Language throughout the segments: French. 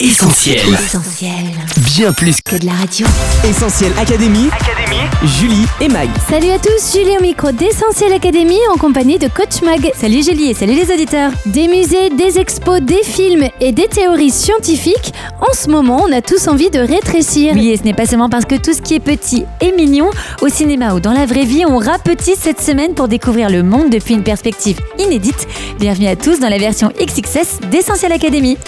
Essentiel. Essentiel. Bien plus Que de la radio. Essentiel Académie. Julie et Mag. Salut à tous, Julie au micro d'Essentiel Academy en compagnie de Coach Mag. Salut Julie et salut les auditeurs. Des musées, des expos, des films et des théories scientifiques, en ce moment on a tous envie de rétrécir. Oui, et ce n'est pas seulement parce que tout ce qui est petit est mignon, au cinéma ou dans la vraie vie, on rapetisse cette semaine pour découvrir le monde depuis une perspective inédite. Bienvenue à tous dans la version XXS d'Essentiel Academy.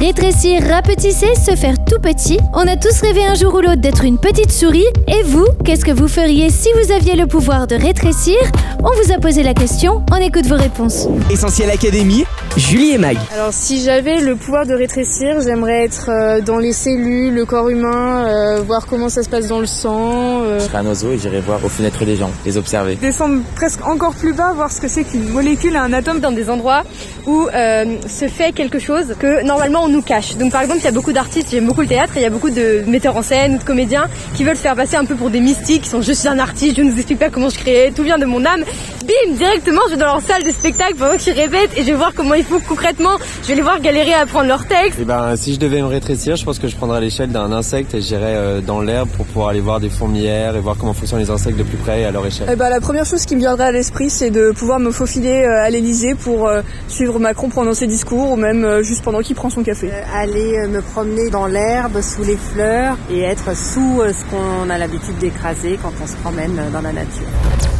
Rétrécir, rapetisser, se faire tout petit. On a tous rêvé un jour ou l'autre d'être une petite souris. Et vous, qu'est-ce que vous feriez si vous aviez le pouvoir de rétrécir? On vous a posé la question, on écoute vos réponses. Essentiel Académie. Julie et Mag. Alors si j'avais le pouvoir de rétrécir, j'aimerais être euh, dans les cellules, le corps humain, euh, voir comment ça se passe dans le sang. euh, Je serais un oiseau et j'irai voir aux fenêtres des gens, les observer. descendre presque encore plus bas, voir ce que c'est qu'une molécule un atome. dans des endroits où euh, se fait quelque chose que normalement on nous cache. Donc par exemple, il y a beaucoup d'artistes, j'aime beaucoup le théâtre, et il y a beaucoup de metteurs en scène ou de comédiens qui veulent se faire passer un peu pour des mystiques, qui sont je suis un artiste, je ne vous explique pas comment je crée, tout vient de mon âme. Bim, directement, je vais dans leur salle de spectacle pendant qu'ils répètent et je vais voir comment il faut concrètement, je vais les voir galérer à apprendre leur texte. Et ben, si je devais me rétrécir, je pense que je prendrais l'échelle d'un insecte et j'irais euh, dans l'herbe pour pouvoir aller voir des fourmilières et voir comment fonctionnent les insectes de plus près et à leur échelle. Eh ben, la première chose qui me viendrait à l'esprit, c'est de pouvoir me faufiler euh, à l'Elysée pour euh, suivre Macron pendant ses discours ou même euh, juste pendant qu'il prend son café. Aller euh, me promener dans l'herbe, sous les fleurs et être sous euh, ce qu'on a l'habitude d'écraser quand on se promène euh, dans la nature.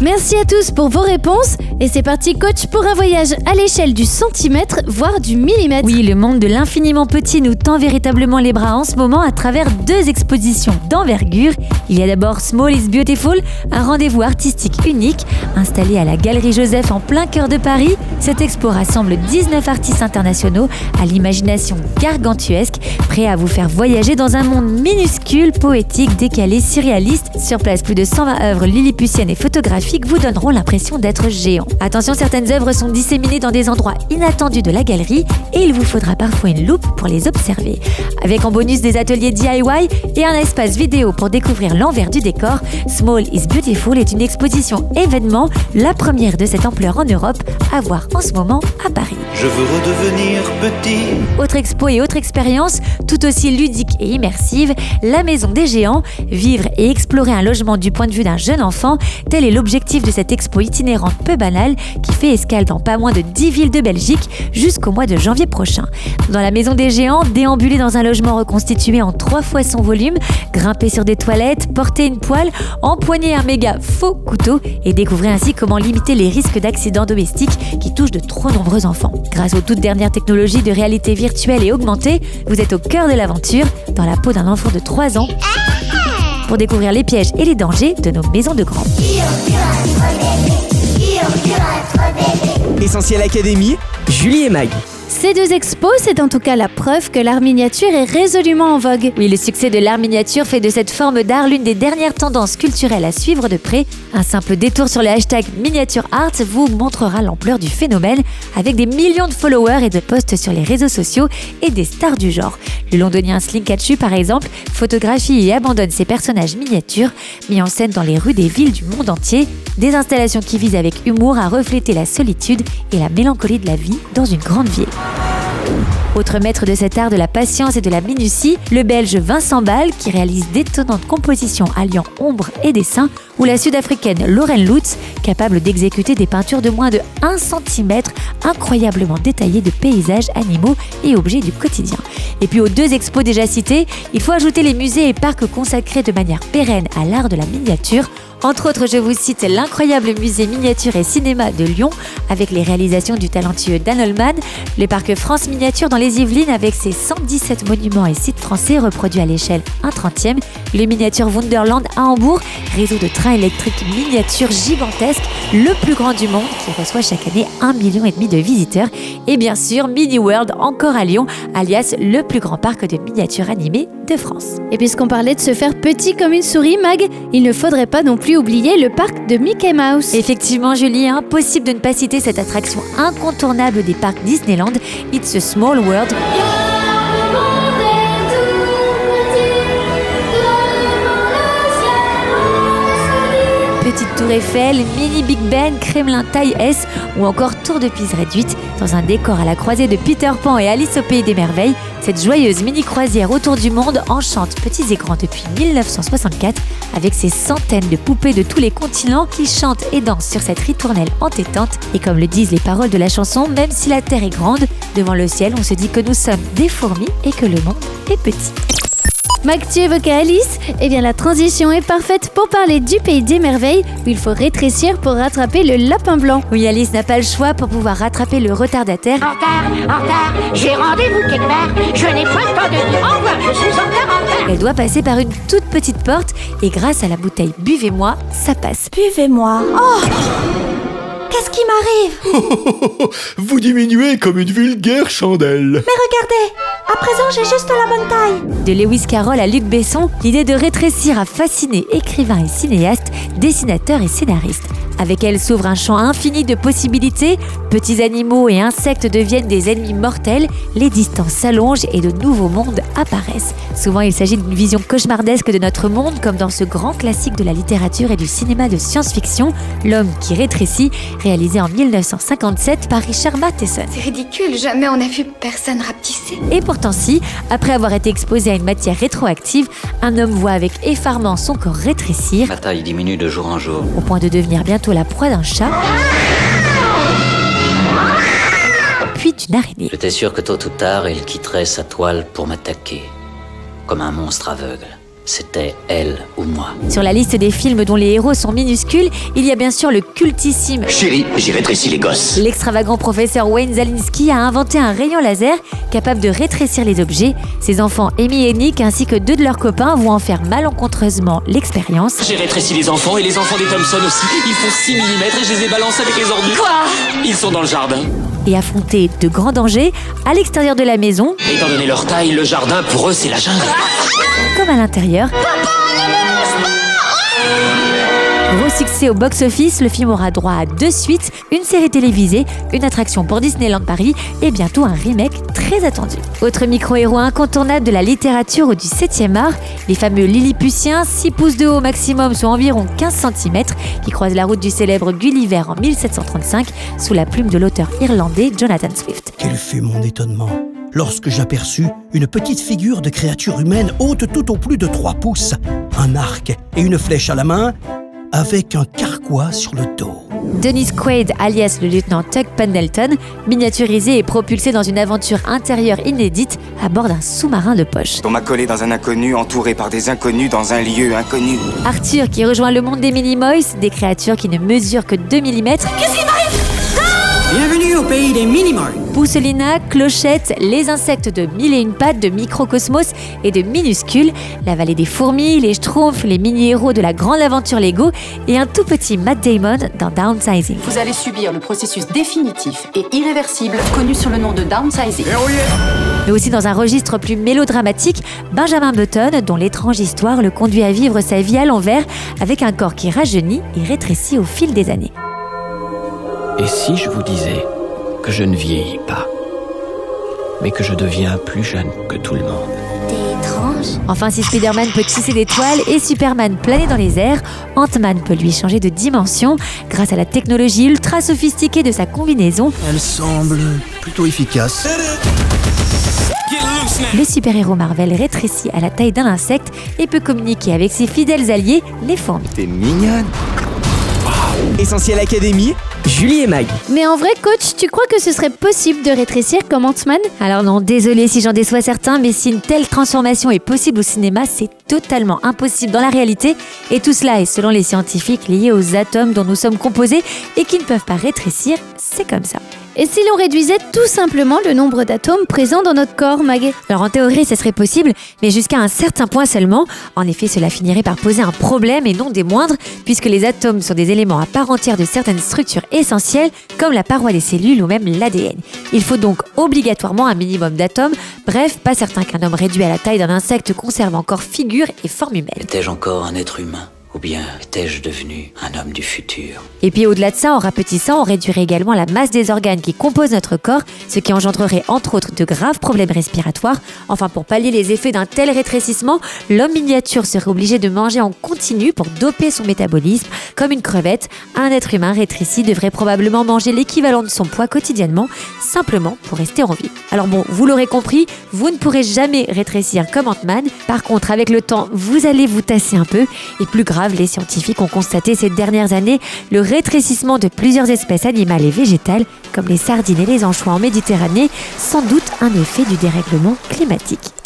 Merci à tous pour vos réponses. Et c'est parti, coach, pour un voyage à l'échelle du centimètre, voire du millimètre. Oui, le monde de l'infiniment petit nous tend véritablement les bras en ce moment à travers deux expositions d'envergure. Il y a d'abord Small is Beautiful, un rendez-vous artistique unique installé à la Galerie Joseph en plein cœur de Paris. Cette expo rassemble 19 artistes internationaux à l'imagination gargantuesque, prêts à vous faire voyager dans un monde minuscule, poétique, décalé, surréaliste. Sur place, plus de 120 œuvres lilliputiennes et photographiques vous donneront l'impression d'être géant. Attention, certaines œuvres sont disséminées dans des endroits inattendus de la galerie et il vous faudra parfois une loupe pour les observer. Avec en bonus des ateliers DIY et un espace vidéo pour découvrir l'envers du décor, Small is Beautiful est une exposition événement, la première de cette ampleur en Europe, à voir en ce moment à Paris. Je veux redevenir petit. Autre expo et autre expérience, tout aussi ludique et immersive, la Maison des Géants, vivre et explorer un logement du point de vue d'un jeune enfant, tel est l'objectif de cette expo itinérante peu banale qui fait escale dans pas moins de 10 villes de Belgique jusqu'au mois de janvier prochain. Dans la Maison des Géants, déambuler dans un logement reconstitué en trois fois son volume, grimper sur des toilettes, porter une poêle, empoigner un méga faux couteau et découvrir ainsi comment limiter les risques d'accidents domestiques qui touchent de trop nombreux enfants. Grâce aux toutes dernières technologies de réalité virtuelle et augmentée, vous êtes au cœur de l'aventure, dans la peau d'un enfant de 3 ans, pour découvrir les pièges et les dangers de nos maisons de grands. Essentiel Académie. Julie et Mag. Ces deux expos, c'est en tout cas la preuve que l'art miniature est résolument en vogue. Oui, le succès de l'art miniature fait de cette forme d'art l'une des dernières tendances culturelles à suivre de près. Un simple détour sur le hashtag miniature art vous montrera l'ampleur du phénomène avec des millions de followers et de posts sur les réseaux sociaux et des stars du genre. Le londonien Slinkatchu, par exemple, photographie et abandonne ses personnages miniatures mis en scène dans les rues des villes du monde entier. Des installations qui visent avec humour à refléter la solitude et la mélancolie de la vie dans une grande ville. Thank you Autre maître de cet art de la patience et de la minutie, le belge Vincent Ball, qui réalise d'étonnantes compositions alliant ombre et dessin, ou la sud-africaine Lauren Lutz, capable d'exécuter des peintures de moins de 1 cm, incroyablement détaillées de paysages, animaux et objets du quotidien. Et puis aux deux expos déjà cités, il faut ajouter les musées et parcs consacrés de manière pérenne à l'art de la miniature, entre autres, je vous cite l'incroyable musée miniature et cinéma de Lyon avec les réalisations du talentueux Dan Holman, le parc France Miniature dans les Yvelines avec ses 117 monuments et sites français reproduits à l'échelle 1 30e, les miniatures Wonderland à Hambourg, réseau de trains électriques miniatures gigantesques, le plus grand du monde qui reçoit chaque année 1,5 million de visiteurs, et bien sûr Mini World encore à Lyon, alias le plus grand parc de miniatures animées de France. Et puisqu'on parlait de se faire petit comme une souris, Mag, il ne faudrait pas non plus oublier le parc de Mickey Mouse. Effectivement, Julie, impossible de ne pas citer cette attraction incontournable des parcs Disneyland, It's a Small World. World. Petite tour Eiffel, Mini Big Ben, Kremlin taille S ou encore Tour de Pise réduite. Dans un décor à la croisée de Peter Pan et Alice au Pays des Merveilles, cette joyeuse mini-croisière autour du monde enchante petits écrans depuis 1964 avec ses centaines de poupées de tous les continents qui chantent et dansent sur cette ritournelle entêtante. Et comme le disent les paroles de la chanson, même si la Terre est grande, devant le ciel, on se dit que nous sommes des fourmis et que le monde est petit. Mac, tu évoquais Alice Eh bien, la transition est parfaite pour parler du pays des merveilles où il faut rétrécir pour rattraper le lapin blanc. Oui, Alice n'a pas le choix pour pouvoir rattraper le retardataire. En retard, en retard, j'ai rendez-vous quelque part. Je n'ai pas le temps de dire au revoir, je suis en retard, en retard. Elle doit passer par une toute petite porte et grâce à la bouteille Buvez-moi, ça passe. Buvez-moi. Oh Qu'est-ce qui m'arrive? Vous diminuez comme une vulgaire chandelle. Mais regardez À présent, j'ai juste la bonne taille. De Lewis Carroll à Luc Besson, l'idée de rétrécir a fasciné écrivains et cinéastes, dessinateurs et scénaristes. Avec elle s'ouvre un champ infini de possibilités, petits animaux et insectes deviennent des ennemis mortels, les distances s'allongent et de nouveaux mondes apparaissent. Souvent il s'agit d'une vision cauchemardesque de notre monde comme dans ce grand classique de la littérature et du cinéma de science-fiction, L'homme qui rétrécit, réalisé en 1957 par Richard Matheson. C'est ridicule, jamais on n'a vu personne rapetisser. Et si, après avoir été exposé à une matière rétroactive, un homme voit avec effarement son corps rétrécir Ma taille diminue de jour en jour. au point de devenir bientôt la proie d'un chat, puis d'une araignée. J'étais sûr que tôt ou tard, il quitterait sa toile pour m'attaquer. Comme un monstre aveugle. C'était elle ou moi. Sur la liste des films dont les héros sont minuscules, il y a bien sûr le cultissime Chérie, j'ai rétréci les gosses. L'extravagant professeur Wayne Zalinski a inventé un rayon laser capable de rétrécir les objets. Ses enfants Amy et Nick ainsi que deux de leurs copains vont en faire malencontreusement l'expérience. J'ai rétréci les enfants et les enfants des Thompson aussi. Ils font 6 mm et je les ai balancés avec les ordures. Quoi? Ils sont dans le jardin. Et affronter de grands dangers à l'extérieur de la maison Étant donné leur taille, le jardin pour eux c'est la jungle. à l'intérieur. Gros succès au box-office, le film aura droit à deux suites, une série télévisée, une attraction pour Disneyland Paris et bientôt un remake très attendu. Autre micro-héros incontournable de la littérature ou du 7e art, les fameux Lilliputiens, 6 pouces de haut maximum, soit environ 15 cm, qui croisent la route du célèbre Gulliver en 1735 sous la plume de l'auteur irlandais Jonathan Swift. Quel fut mon étonnement lorsque j'aperçus une petite figure de créature humaine haute tout au plus de 3 pouces, un arc et une flèche à la main, avec un carquois sur le dos. Dennis Quaid, alias le lieutenant Tuck Pendleton, miniaturisé et propulsé dans une aventure intérieure inédite à bord d'un sous-marin de poche. On m'a collé dans un inconnu, entouré par des inconnus dans un lieu inconnu. Arthur qui rejoint le monde des Minimoys, des créatures qui ne mesurent que 2 mm. Qu'est-ce qui m'arrive Bienvenue au pays des. Pousselina, Clochette, les insectes de mille et une pattes, de microcosmos et de minuscules, la vallée des fourmis, les schtroumpfs, les mini-héros de la grande aventure Lego et un tout petit Matt Damon dans Downsizing. Vous allez subir le processus définitif et irréversible connu sous le nom de downsizing. Mais aussi dans un registre plus mélodramatique, Benjamin Button, dont l'étrange histoire le conduit à vivre sa vie à l'envers avec un corps qui rajeunit et rétrécit au fil des années. Et si je vous disais que je ne vieillis pas, mais que je deviens plus jeune que tout le monde Enfin, si Spider-Man peut tisser des toiles et Superman planer dans les airs, Ant-Man peut lui changer de dimension grâce à la technologie ultra sophistiquée de sa combinaison. Elle semble plutôt efficace. Le super-héros Marvel rétrécit à la taille d'un insecte et peut communiquer avec ses fidèles alliés, les fourmis. T'es mignonne. Essentiel Académie, Julie et Mag. Mais en vrai, coach, tu crois que ce serait possible de rétrécir comme Ant-Man? Alors non, désolé si j'en déçois certains, mais si une telle transformation est possible au cinéma, c'est totalement impossible dans la réalité. Et tout cela est, selon les scientifiques, lié aux atomes dont nous sommes composés et qui ne peuvent pas rétrécir. C'est comme ça. Et si l'on réduisait tout simplement le nombre d'atomes présents dans notre corps, Mag Alors en théorie, ça serait possible, mais jusqu'à un certain point seulement. En effet, cela finirait par poser un problème et non des moindres, puisque les atomes sont des éléments à part entière de certaines structures essentielles, comme la paroi des cellules ou même l'ADN. Il faut donc obligatoirement un minimum d'atomes. Bref, pas certain qu'un homme réduit à la taille d'un insecte conserve encore figure et forme humaine. Étais-je encore un être humain? Ou bien étais-je devenu un homme du futur Et puis au-delà de ça, en rapetissant, on réduirait également la masse des organes qui composent notre corps, ce qui engendrerait entre autres de graves problèmes respiratoires. Enfin, pour pallier les effets d'un tel rétrécissement, l'homme miniature serait obligé de manger en continu pour doper son métabolisme. Comme une crevette, un être humain rétréci devrait probablement manger l'équivalent de son poids quotidiennement, simplement pour rester en vie. Alors bon, vous l'aurez compris, vous ne pourrez jamais rétrécir comme Ant-Man. Par contre, avec le temps, vous allez vous tasser un peu. Et plus grave, les scientifiques ont constaté ces dernières années le rétrécissement de plusieurs espèces animales et végétales, comme les sardines et les anchois en Méditerranée, sans doute un effet du dérèglement climatique.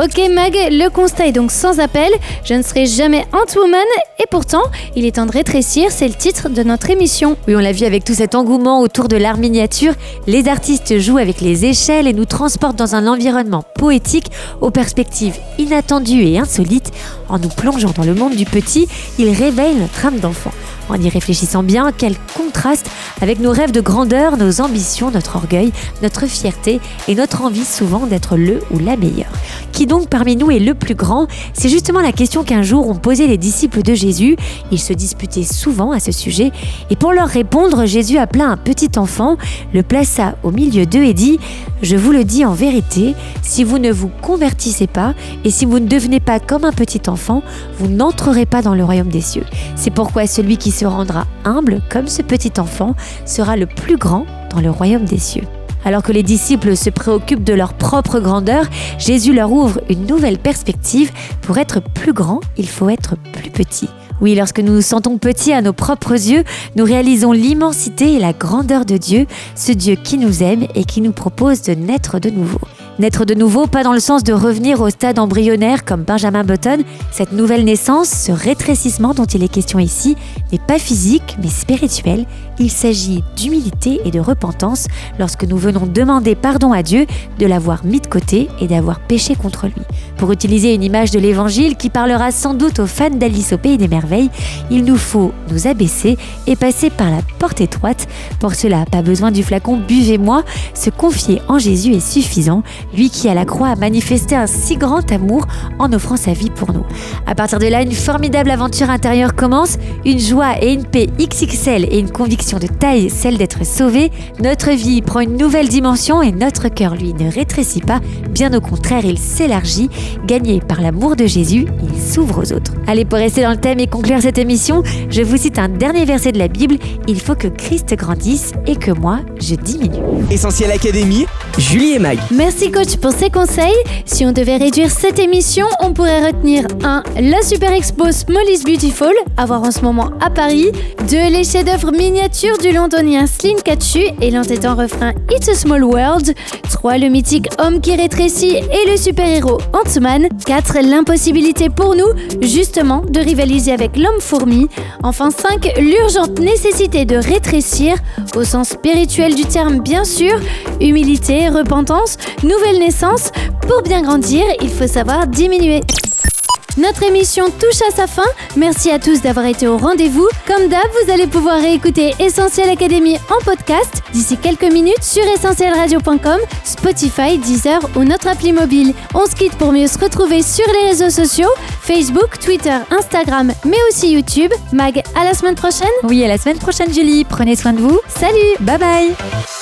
Ok Mag, le constat est donc sans appel, je ne serai jamais Ant-Woman et pourtant, il est temps de rétrécir, c'est le titre de notre émission. Oui, on l'a vu avec tout cet engouement autour de l'art miniature, les artistes jouent avec les échelles et nous transportent dans un environnement poétique aux perspectives inattendues et insolites. En nous plongeant dans le monde du petit, ils réveillent notre âme d'enfant. En y réfléchissant bien, quel contraste avec nos rêves de grandeur, nos ambitions, notre orgueil, notre fierté et notre envie souvent d'être le ou la meilleure. Qui donc parmi nous est le plus grand? C'est justement la question qu'un jour ont posé les disciples de Jésus. Ils se disputaient souvent à ce sujet et pour leur répondre, Jésus appela un petit enfant, le plaça au milieu d'eux et dit Je vous le dis en vérité, si vous ne vous convertissez pas et si vous ne devenez pas comme un petit enfant, vous n'entrerez pas dans le royaume des cieux. C'est pourquoi celui qui se rendra humble comme ce petit enfant sera le plus grand dans le royaume des cieux. Alors que les disciples se préoccupent de leur propre grandeur, Jésus leur ouvre une nouvelle perspective. Pour être plus grand, il faut être plus petit. Oui, lorsque nous nous sentons petits à nos propres yeux, nous réalisons l'immensité et la grandeur de Dieu, ce Dieu qui nous aime et qui nous propose de naître de nouveau. Naître de nouveau, pas dans le sens de revenir au stade embryonnaire comme Benjamin Button. Cette nouvelle naissance, ce rétrécissement dont il est question ici, n'est pas physique mais spirituel. Il s'agit d'humilité et de repentance lorsque nous venons demander pardon à Dieu de l'avoir mis de côté et d'avoir péché contre lui. Pour utiliser une image de l'évangile qui parlera sans doute aux fans d'Alice au Pays des Merveilles, il nous faut nous abaisser et passer par la porte étroite. Pour cela, pas besoin du flacon Buvez-moi. Se confier en Jésus est suffisant lui qui à la croix a manifesté un si grand amour en offrant sa vie pour nous. À partir de là, une formidable aventure intérieure commence, une joie et une paix XXL et une conviction de taille, celle d'être sauvé. Notre vie prend une nouvelle dimension et notre cœur, lui, ne rétrécit pas, bien au contraire, il s'élargit. Gagné par l'amour de Jésus, il s'ouvre aux autres. Allez, pour rester dans le thème et conclure cette émission, je vous cite un dernier verset de la Bible, il faut que Christ grandisse et que moi, je diminue. Essentiel Académie, Julie et Mag. Merci pour ces conseils. Si on devait réduire cette émission, on pourrait retenir 1. La super expo Small Beautiful, à voir en ce moment à Paris. 2. Les chefs-d'œuvre miniatures du londonien Slim Katchu et l'entêtant refrain It's a Small World. 3. Le mythique homme qui rétrécit et le super-héros Ant-Man. 4. L'impossibilité pour nous, justement, de rivaliser avec l'homme fourmi. Enfin 5. L'urgente nécessité de rétrécir, au sens spirituel du terme bien sûr. Humilité, repentance, nouvelle naissance. Pour bien grandir, il faut savoir diminuer. Notre émission touche à sa fin. Merci à tous d'avoir été au rendez-vous. Comme d'hab, vous allez pouvoir réécouter Essentiel Académie en podcast d'ici quelques minutes sur essentielradio.com, Spotify, Deezer ou notre appli mobile. On se quitte pour mieux se retrouver sur les réseaux sociaux Facebook, Twitter, Instagram, mais aussi YouTube. Mag, à la semaine prochaine. Oui, à la semaine prochaine, Julie. Prenez soin de vous. Salut. Bye bye.